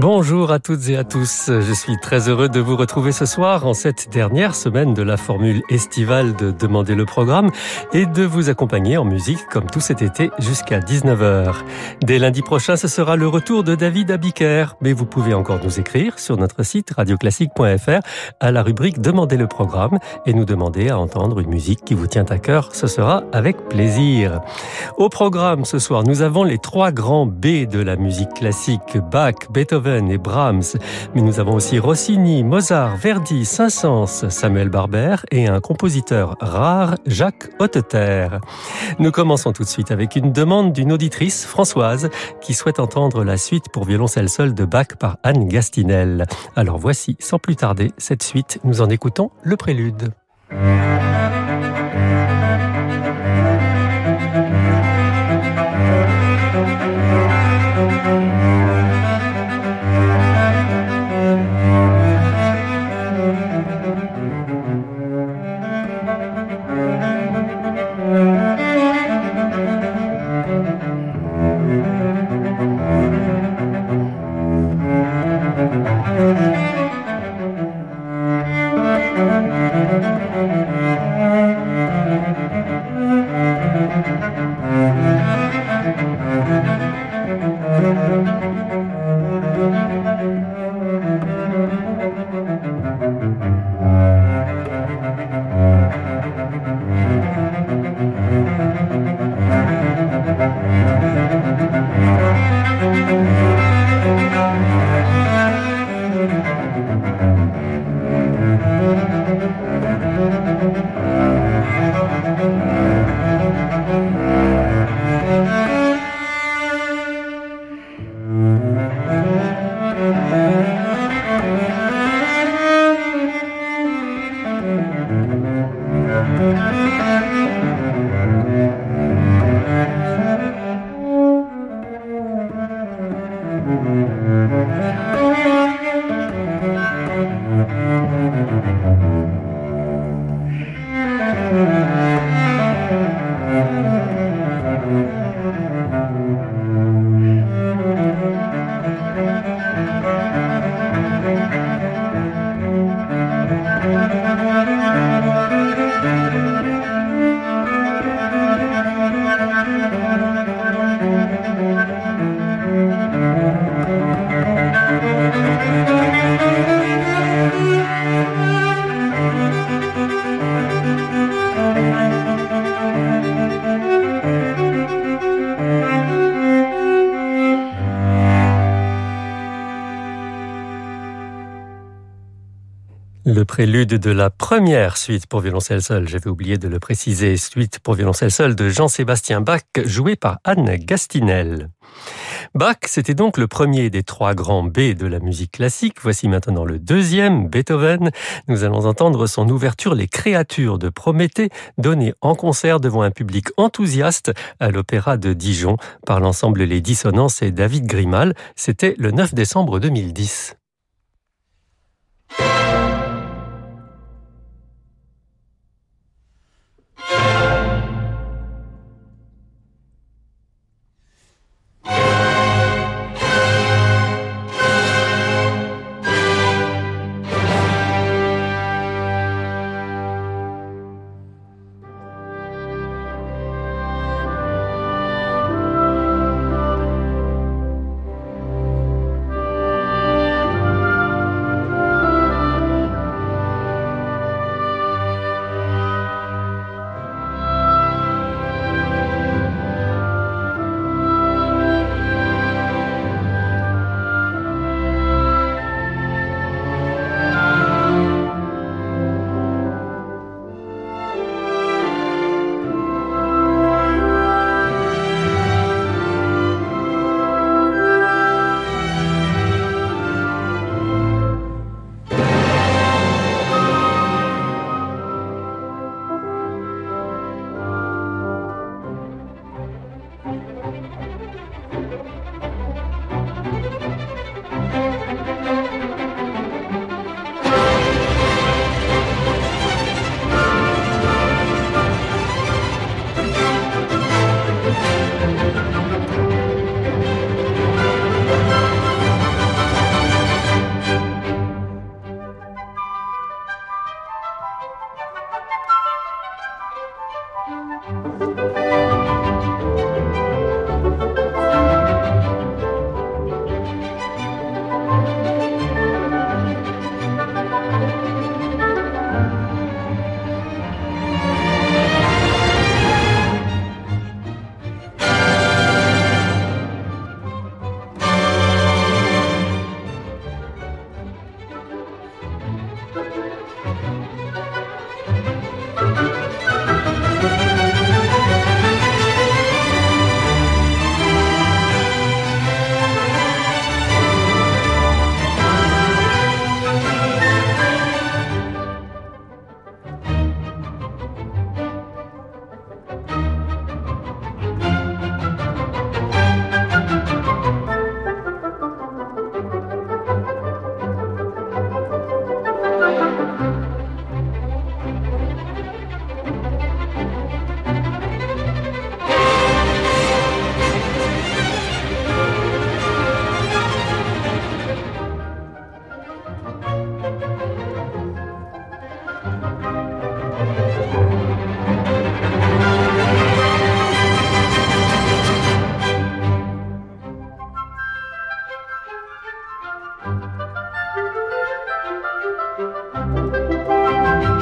Bonjour à toutes et à tous. Je suis très heureux de vous retrouver ce soir en cette dernière semaine de la formule estivale de Demander le programme et de vous accompagner en musique comme tout cet été jusqu'à 19h. Dès lundi prochain, ce sera le retour de David Abiker, mais vous pouvez encore nous écrire sur notre site radioclassique.fr à la rubrique Demander le programme et nous demander à entendre une musique qui vous tient à cœur. Ce sera avec plaisir. Au programme ce soir, nous avons les trois grands B de la musique classique, Bach, Beethoven, et Brahms, mais nous avons aussi Rossini, Mozart, Verdi, Saint-Saëns, Samuel Barber et un compositeur rare, Jacques Hotteter. Nous commençons tout de suite avec une demande d'une auditrice, Françoise, qui souhaite entendre la suite pour violoncelle seul de Bach par Anne Gastinel. Alors voici, sans plus tarder, cette suite, nous en écoutons le prélude. Prélude de la première suite pour violoncelle seul, j'avais oublié de le préciser, suite pour violoncelle seul de Jean-Sébastien Bach, joué par Anne Gastinel. Bach, c'était donc le premier des trois grands B de la musique classique. Voici maintenant le deuxième, Beethoven. Nous allons entendre son ouverture Les créatures de Prométhée, donnée en concert devant un public enthousiaste à l'Opéra de Dijon par l'ensemble Les Dissonances et David Grimal. C'était le 9 décembre 2010.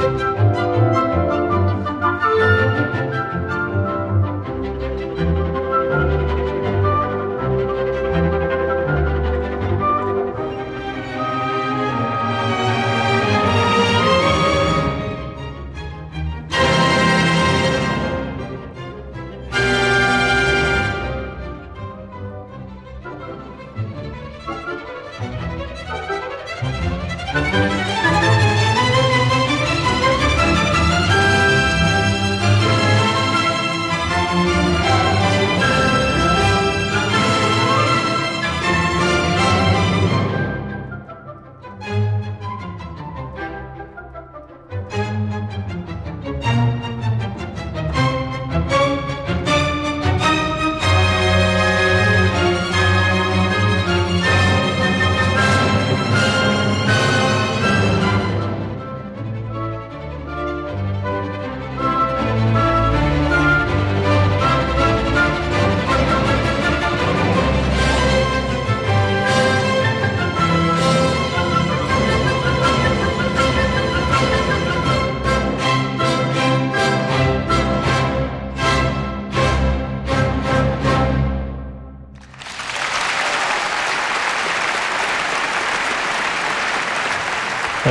Música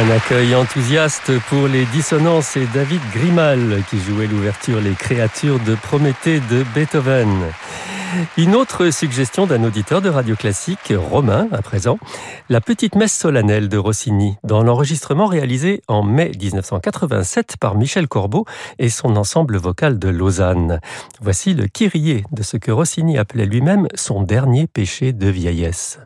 Un accueil enthousiaste pour les dissonances et David Grimal qui jouait l'ouverture Les créatures de Prométhée de Beethoven. Une autre suggestion d'un auditeur de radio classique, Romain à présent, la petite messe solennelle de Rossini, dans l'enregistrement réalisé en mai 1987 par Michel Corbeau et son ensemble vocal de Lausanne. Voici le Kyrie de ce que Rossini appelait lui-même son dernier péché de vieillesse.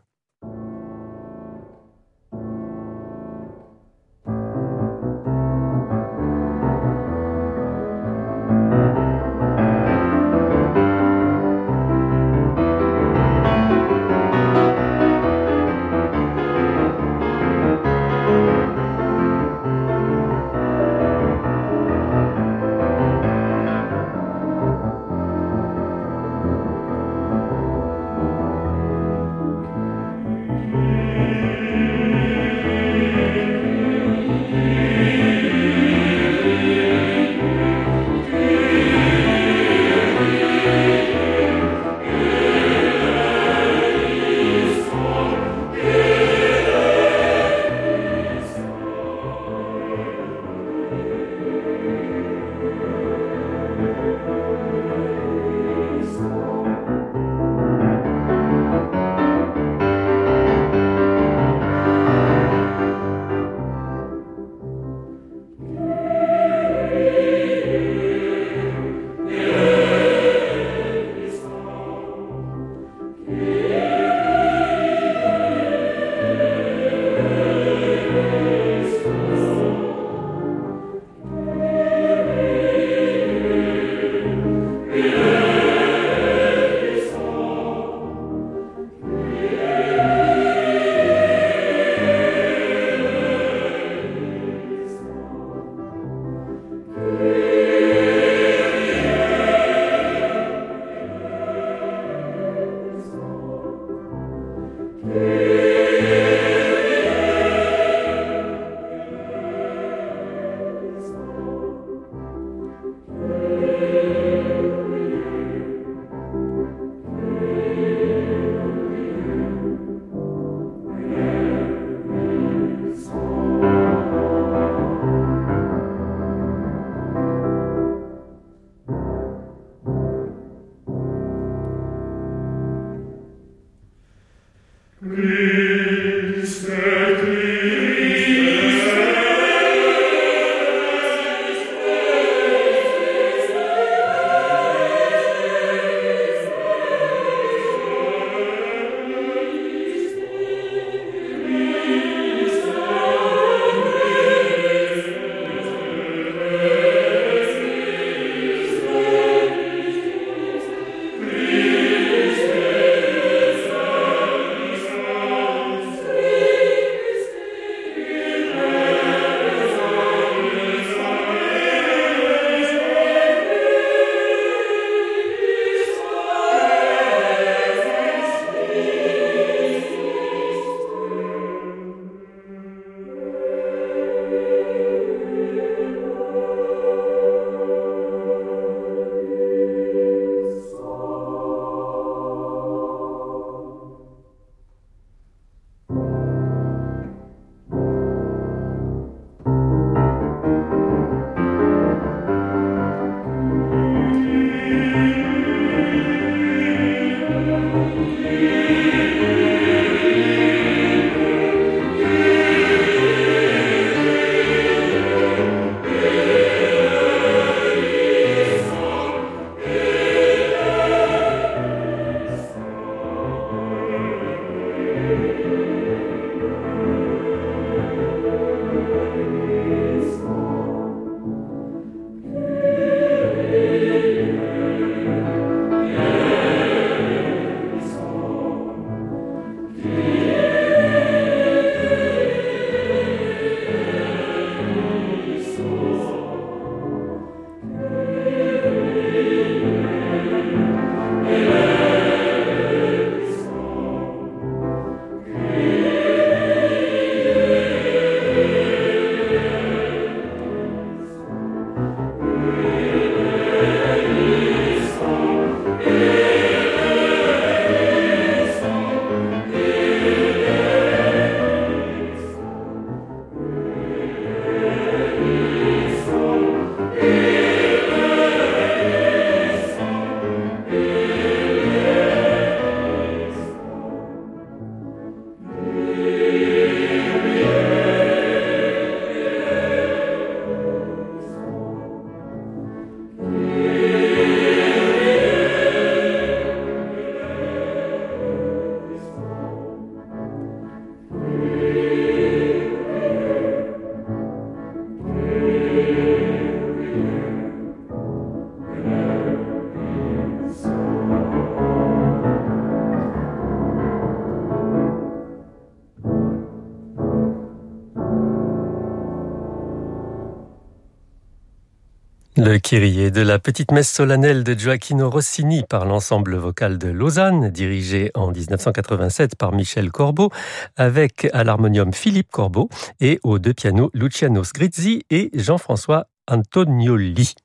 Le Kyrie de la petite messe solennelle de Gioacchino Rossini par l'ensemble vocal de Lausanne, dirigé en 1987 par Michel Corbeau, avec à l'harmonium Philippe Corbeau et aux deux pianos Luciano Sgrizzi et Jean-François Antonioli.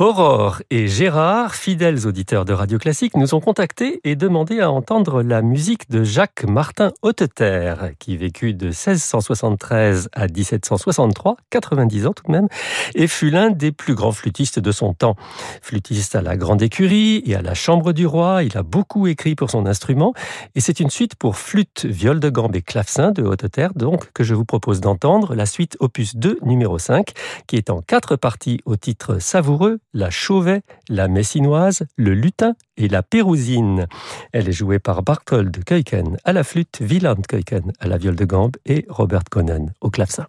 Aurore et Gérard, fidèles auditeurs de Radio Classique, nous ont contactés et demandé à entendre la musique de Jacques Martin Hauteterre, qui vécut de 1673 à 1763, 90 ans tout de même, et fut l'un des plus grands flûtistes de son temps. Flûtiste à la Grande Écurie et à la Chambre du Roi, il a beaucoup écrit pour son instrument, et c'est une suite pour flûte, viol de gambe et clavecin de Hauteterre, donc, que je vous propose d'entendre, la suite opus 2, numéro 5, qui est en quatre parties au titre savoureux, la chauvet, la messinoise, le lutin et la pérousine. Elle est jouée par Barthold Keuken à la flûte, Wieland Keuken à la viole de gambe et Robert Conan au clavecin.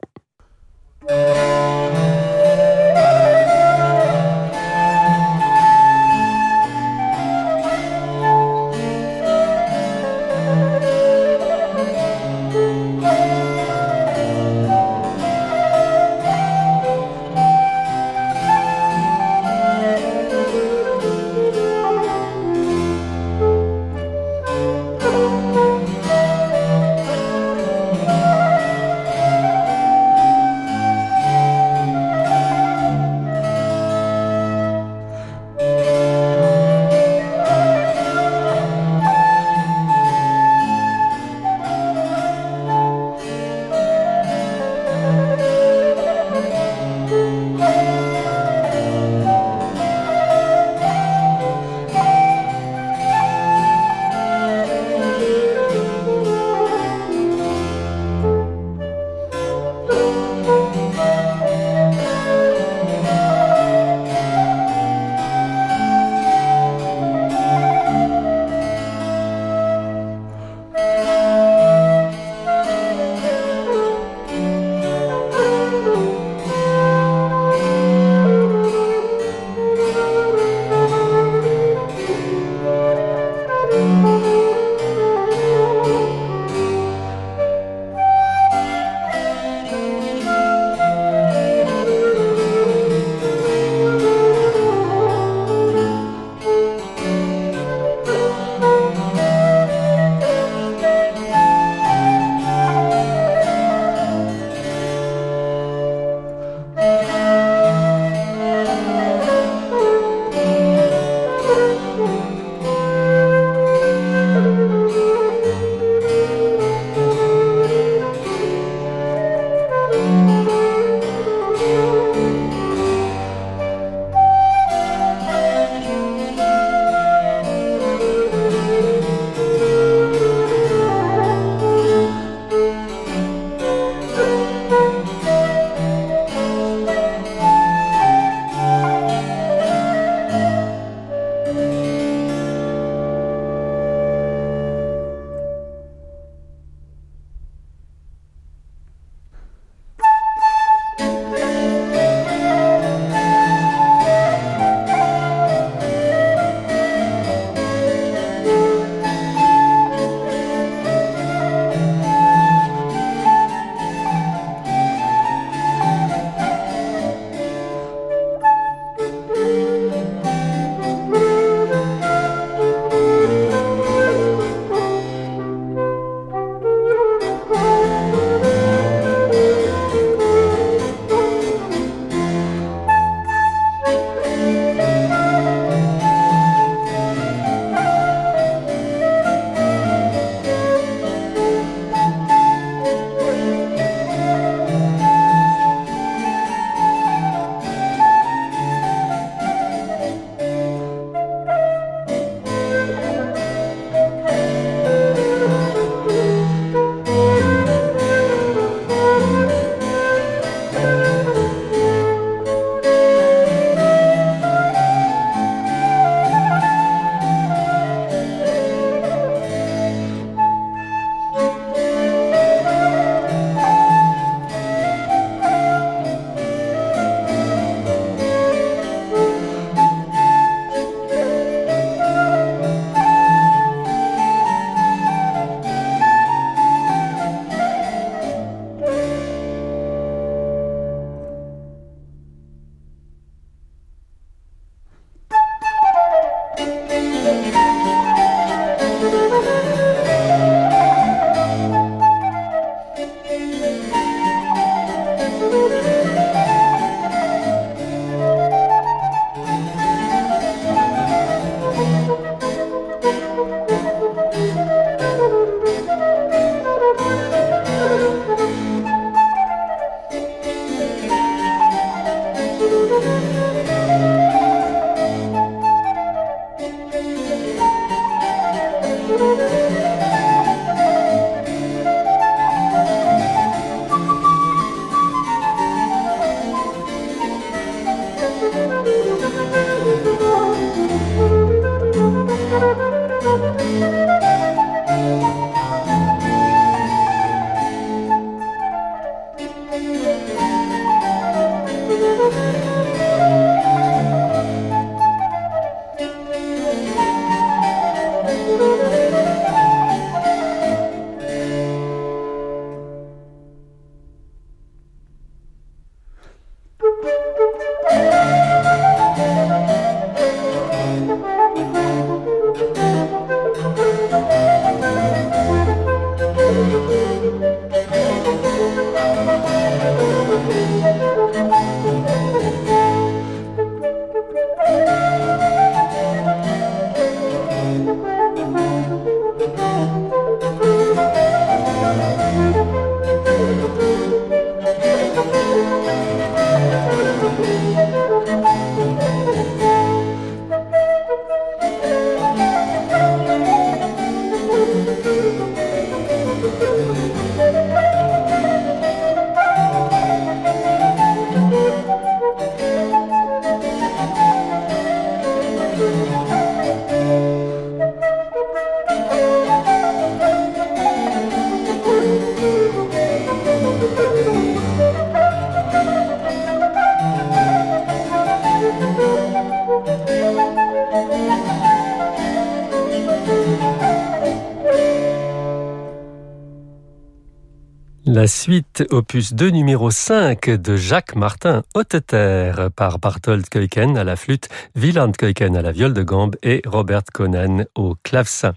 La suite opus 2 numéro 5 de Jacques Martin Hotteter par Barthold Keuken à la flûte, Wieland Keuken à la viole de gambe et Robert Conan au clavecin.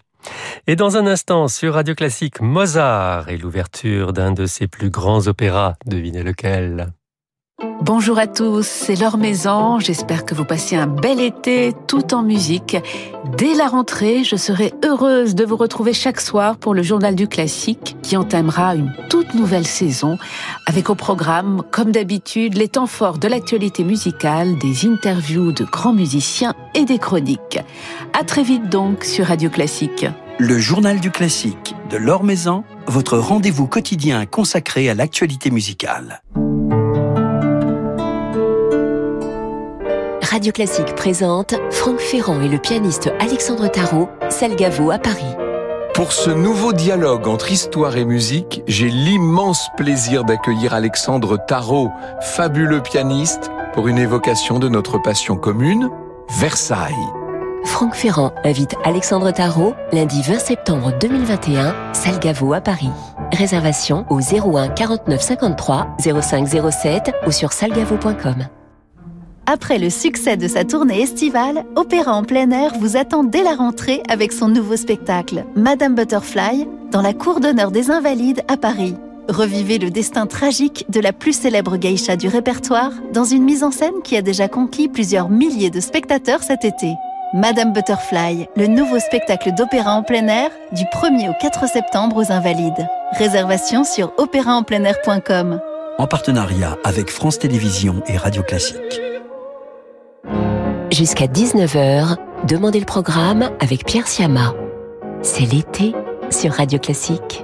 Et dans un instant, sur Radio Classique, Mozart et l'ouverture d'un de ses plus grands opéras, devinez lequel? Bonjour à tous, c'est Laure Maison. J'espère que vous passez un bel été tout en musique. Dès la rentrée, je serai heureuse de vous retrouver chaque soir pour le journal du classique qui entamera une toute nouvelle saison avec au programme, comme d'habitude, les temps forts de l'actualité musicale, des interviews de grands musiciens et des chroniques. À très vite donc sur Radio Classique. Le journal du classique de Laure Maison, votre rendez-vous quotidien consacré à l'actualité musicale. Radio Classique présente Franck Ferrand et le pianiste Alexandre Tarot, Salgavo à Paris. Pour ce nouveau dialogue entre histoire et musique, j'ai l'immense plaisir d'accueillir Alexandre Tarot, fabuleux pianiste, pour une évocation de notre passion commune, Versailles. Franck Ferrand invite Alexandre Tarot lundi 20 septembre 2021, Salgavo à Paris. Réservation au 01 49 53 05 07 ou sur salgavo.com. Après le succès de sa tournée estivale, Opéra en plein air vous attend dès la rentrée avec son nouveau spectacle, Madame Butterfly, dans la cour d'honneur des Invalides à Paris. Revivez le destin tragique de la plus célèbre geisha du répertoire dans une mise en scène qui a déjà conquis plusieurs milliers de spectateurs cet été. Madame Butterfly, le nouveau spectacle d'opéra en plein air du 1er au 4 septembre aux Invalides. Réservation sur opéraenpleinair.com. En partenariat avec France Télévisions et Radio Classique. Jusqu'à 19h, Demandez le programme avec Pierre Siama. C'est l'été sur Radio Classique.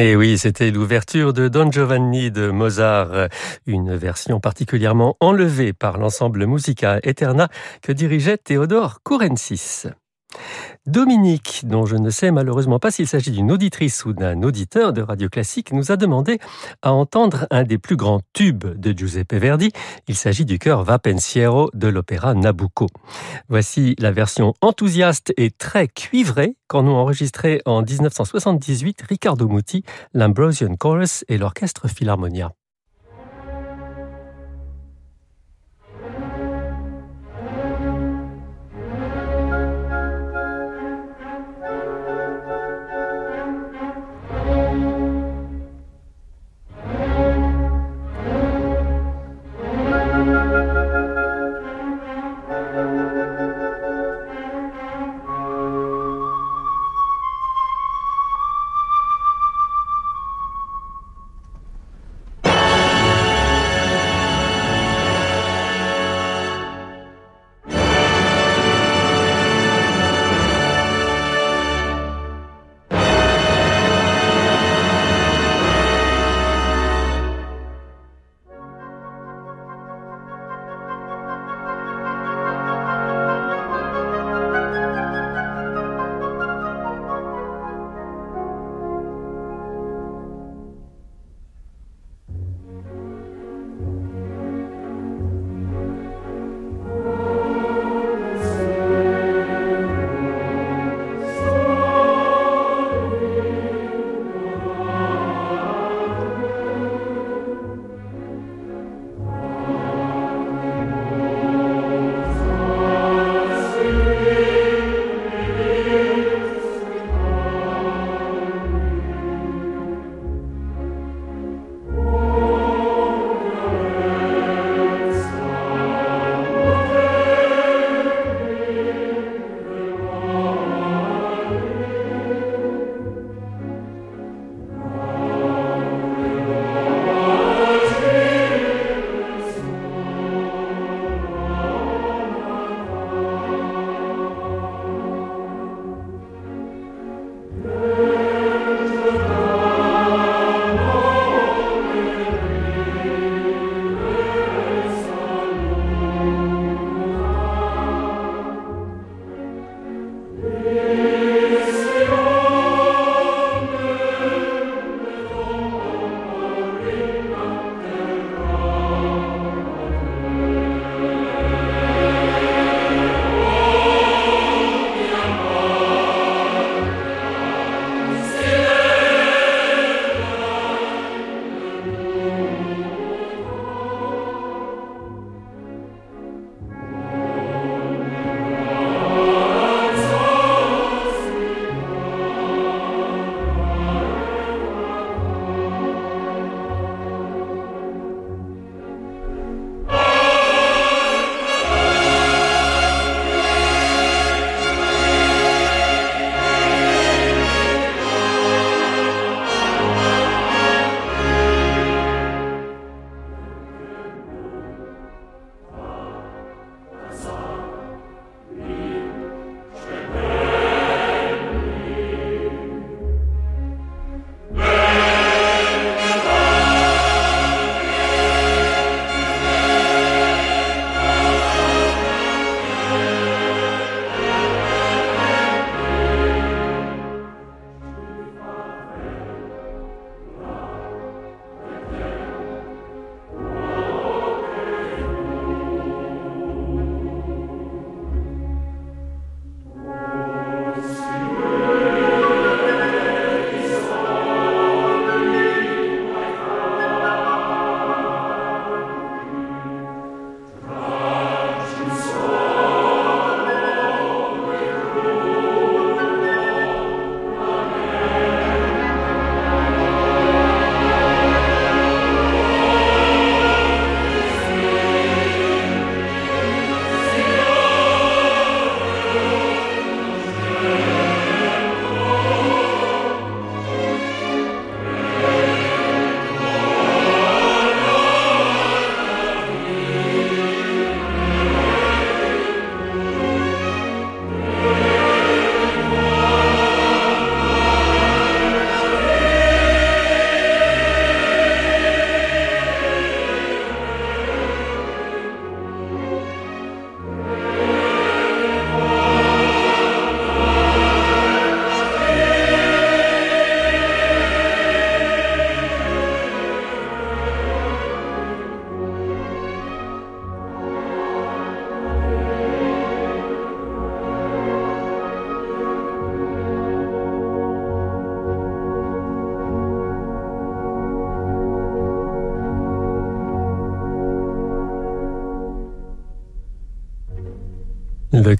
Et oui, c'était l'ouverture de Don Giovanni de Mozart, une version particulièrement enlevée par l'ensemble Musica Eterna que dirigeait Théodore Kourensis. Dominique, dont je ne sais malheureusement pas s'il s'agit d'une auditrice ou d'un auditeur de Radio Classique, nous a demandé à entendre un des plus grands tubes de Giuseppe Verdi. Il s'agit du chœur Va Pensiero de l'opéra Nabucco. Voici la version enthousiaste et très cuivrée qu'en ont enregistré en 1978 Riccardo Muti, l'Ambrosian Chorus et l'Orchestre Philharmonia.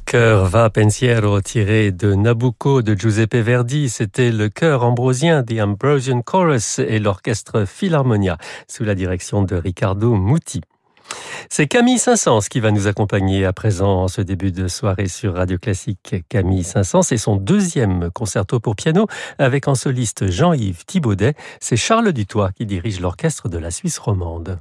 Le chœur Va Pensiero tiré de Nabucco de Giuseppe Verdi, c'était le chœur ambrosien The Ambrosian Chorus et l'orchestre Philharmonia sous la direction de Riccardo Muti. C'est Camille Saint-Saëns qui va nous accompagner à présent en ce début de soirée sur Radio Classique. Camille Saint-Saëns et son deuxième concerto pour piano avec en soliste Jean-Yves Thibaudet. C'est Charles Dutoit qui dirige l'orchestre de la Suisse romande.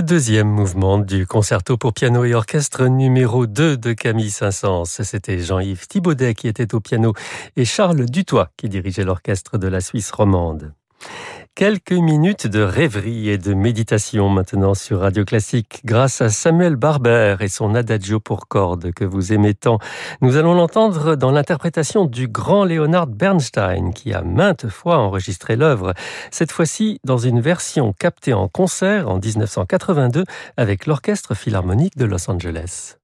Le deuxième mouvement du concerto pour piano et orchestre numéro 2 de Camille Saint-Saëns. C'était Jean-Yves Thibaudet qui était au piano et Charles Dutoit qui dirigeait l'orchestre de la Suisse romande. Quelques minutes de rêverie et de méditation maintenant sur Radio Classique grâce à Samuel Barber et son adagio pour cordes que vous aimez tant. Nous allons l'entendre dans l'interprétation du grand Leonard Bernstein qui a maintes fois enregistré l'œuvre, cette fois-ci dans une version captée en concert en 1982 avec l'Orchestre Philharmonique de Los Angeles.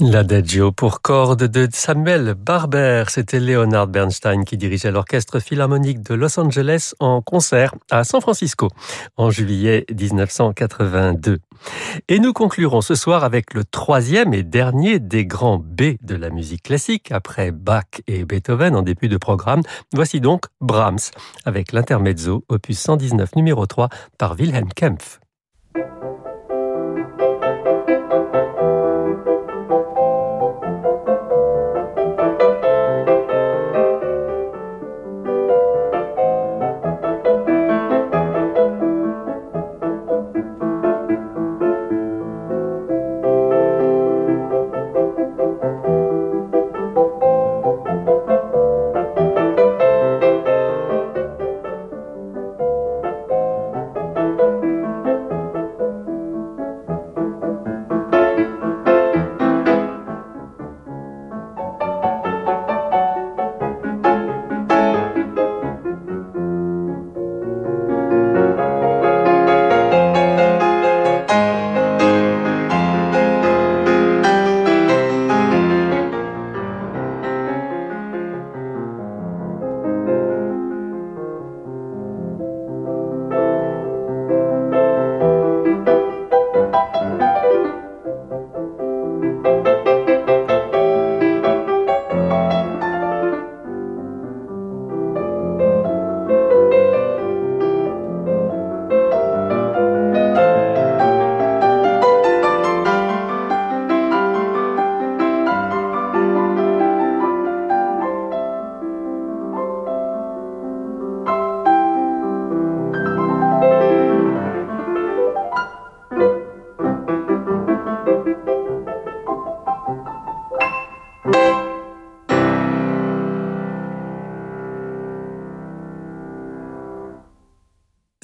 L'adagio pour cordes de Samuel Barber, c'était Leonard Bernstein qui dirigeait l'orchestre philharmonique de Los Angeles en concert à San Francisco en juillet 1982. Et nous conclurons ce soir avec le troisième et dernier des grands B de la musique classique, après Bach et Beethoven en début de programme. Voici donc Brahms, avec l'intermezzo opus 119 numéro 3 par Wilhelm Kempf.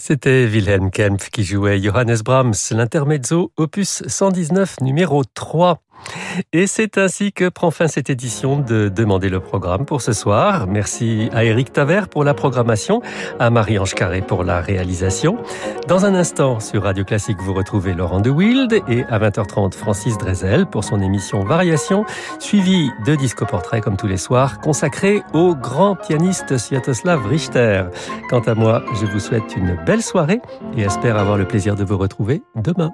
C'était Wilhelm Kempf qui jouait Johannes Brahms, l'intermezzo opus 119 numéro 3. Et c'est ainsi que prend fin cette édition de Demander le programme pour ce soir. Merci à Eric Taver pour la programmation, à Marie-Ange Carré pour la réalisation. Dans un instant, sur Radio Classique, vous retrouvez Laurent de Wild et à 20h30, Francis Drezel pour son émission Variation, suivi de Disco Portrait comme tous les soirs, consacré au grand pianiste Sviatoslav Richter. Quant à moi, je vous souhaite une belle soirée et espère avoir le plaisir de vous retrouver demain.